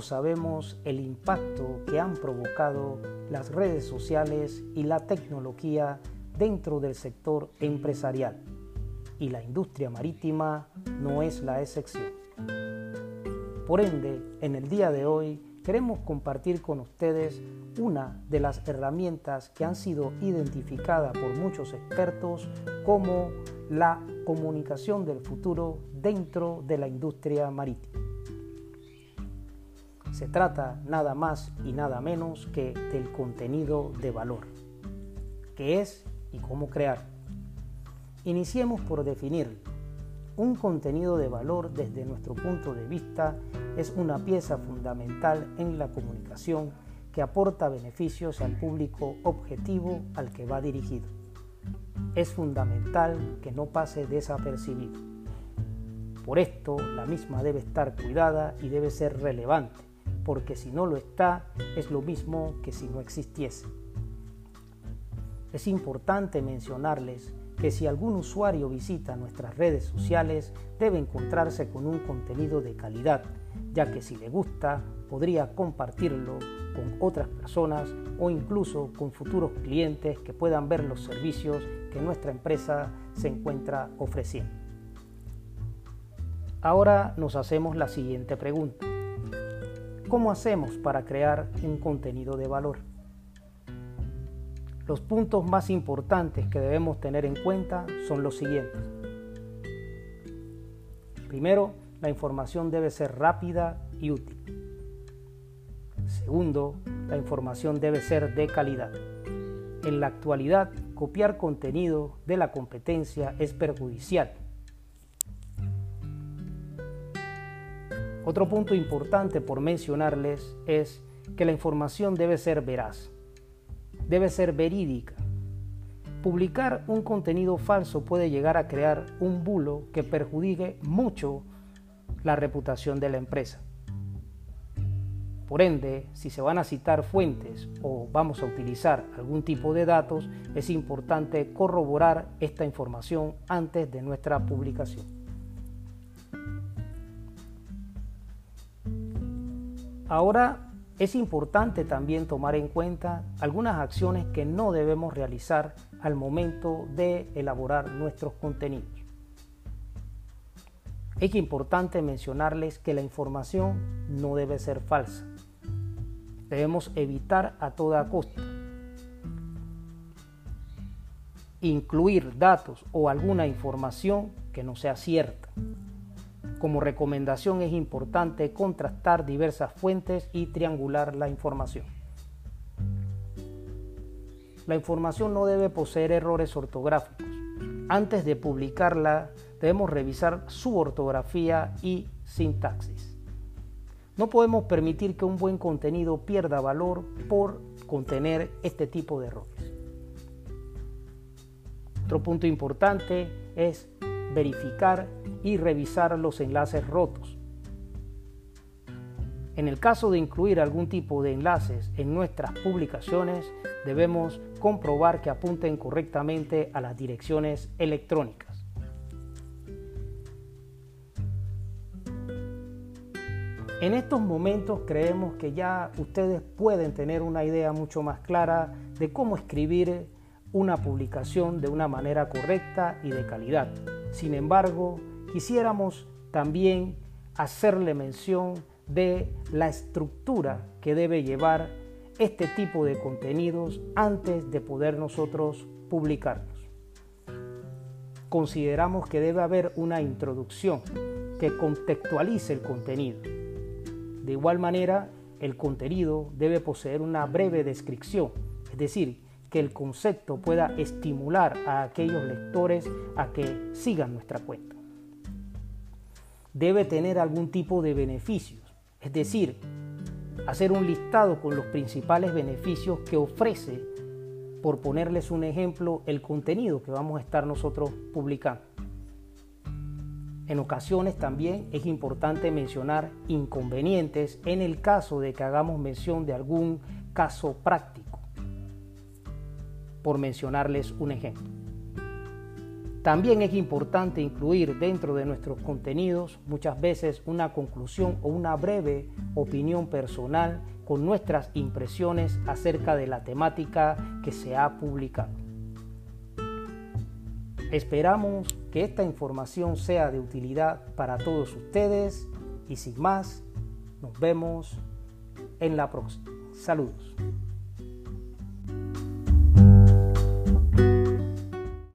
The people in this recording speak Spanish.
Sabemos el impacto que han provocado las redes sociales y la tecnología dentro del sector empresarial y la industria marítima no es la excepción. Por ende, en el día de hoy queremos compartir con ustedes una de las herramientas que han sido identificadas por muchos expertos como la comunicación del futuro dentro de la industria marítima. Se trata nada más y nada menos que del contenido de valor, qué es y cómo crear. Iniciemos por definir. Un contenido de valor desde nuestro punto de vista es una pieza fundamental en la comunicación que aporta beneficios al público objetivo al que va dirigido. Es fundamental que no pase desapercibido. Por esto, la misma debe estar cuidada y debe ser relevante, porque si no lo está, es lo mismo que si no existiese. Es importante mencionarles que si algún usuario visita nuestras redes sociales, debe encontrarse con un contenido de calidad, ya que si le gusta, podría compartirlo con otras personas o incluso con futuros clientes que puedan ver los servicios que nuestra empresa se encuentra ofreciendo. Ahora nos hacemos la siguiente pregunta. ¿Cómo hacemos para crear un contenido de valor? Los puntos más importantes que debemos tener en cuenta son los siguientes. Primero, la información debe ser rápida y útil. Segundo, la información debe ser de calidad. En la actualidad, copiar contenido de la competencia es perjudicial. Otro punto importante por mencionarles es que la información debe ser veraz debe ser verídica. Publicar un contenido falso puede llegar a crear un bulo que perjudique mucho la reputación de la empresa. Por ende, si se van a citar fuentes o vamos a utilizar algún tipo de datos, es importante corroborar esta información antes de nuestra publicación. Ahora es importante también tomar en cuenta algunas acciones que no debemos realizar al momento de elaborar nuestros contenidos. Es importante mencionarles que la información no debe ser falsa. Debemos evitar a toda costa incluir datos o alguna información que no sea cierta. Como recomendación es importante contrastar diversas fuentes y triangular la información. La información no debe poseer errores ortográficos. Antes de publicarla debemos revisar su ortografía y sintaxis. No podemos permitir que un buen contenido pierda valor por contener este tipo de errores. Otro punto importante es verificar y revisar los enlaces rotos. En el caso de incluir algún tipo de enlaces en nuestras publicaciones, debemos comprobar que apunten correctamente a las direcciones electrónicas. En estos momentos creemos que ya ustedes pueden tener una idea mucho más clara de cómo escribir una publicación de una manera correcta y de calidad. Sin embargo, quisiéramos también hacerle mención de la estructura que debe llevar este tipo de contenidos antes de poder nosotros publicarlos. Consideramos que debe haber una introducción que contextualice el contenido. De igual manera, el contenido debe poseer una breve descripción, es decir, que el concepto pueda estimular a aquellos lectores a que sigan nuestra cuenta. Debe tener algún tipo de beneficios, es decir, hacer un listado con los principales beneficios que ofrece, por ponerles un ejemplo, el contenido que vamos a estar nosotros publicando. En ocasiones también es importante mencionar inconvenientes en el caso de que hagamos mención de algún caso práctico por mencionarles un ejemplo. También es importante incluir dentro de nuestros contenidos muchas veces una conclusión o una breve opinión personal con nuestras impresiones acerca de la temática que se ha publicado. Esperamos que esta información sea de utilidad para todos ustedes y sin más, nos vemos en la próxima. Saludos.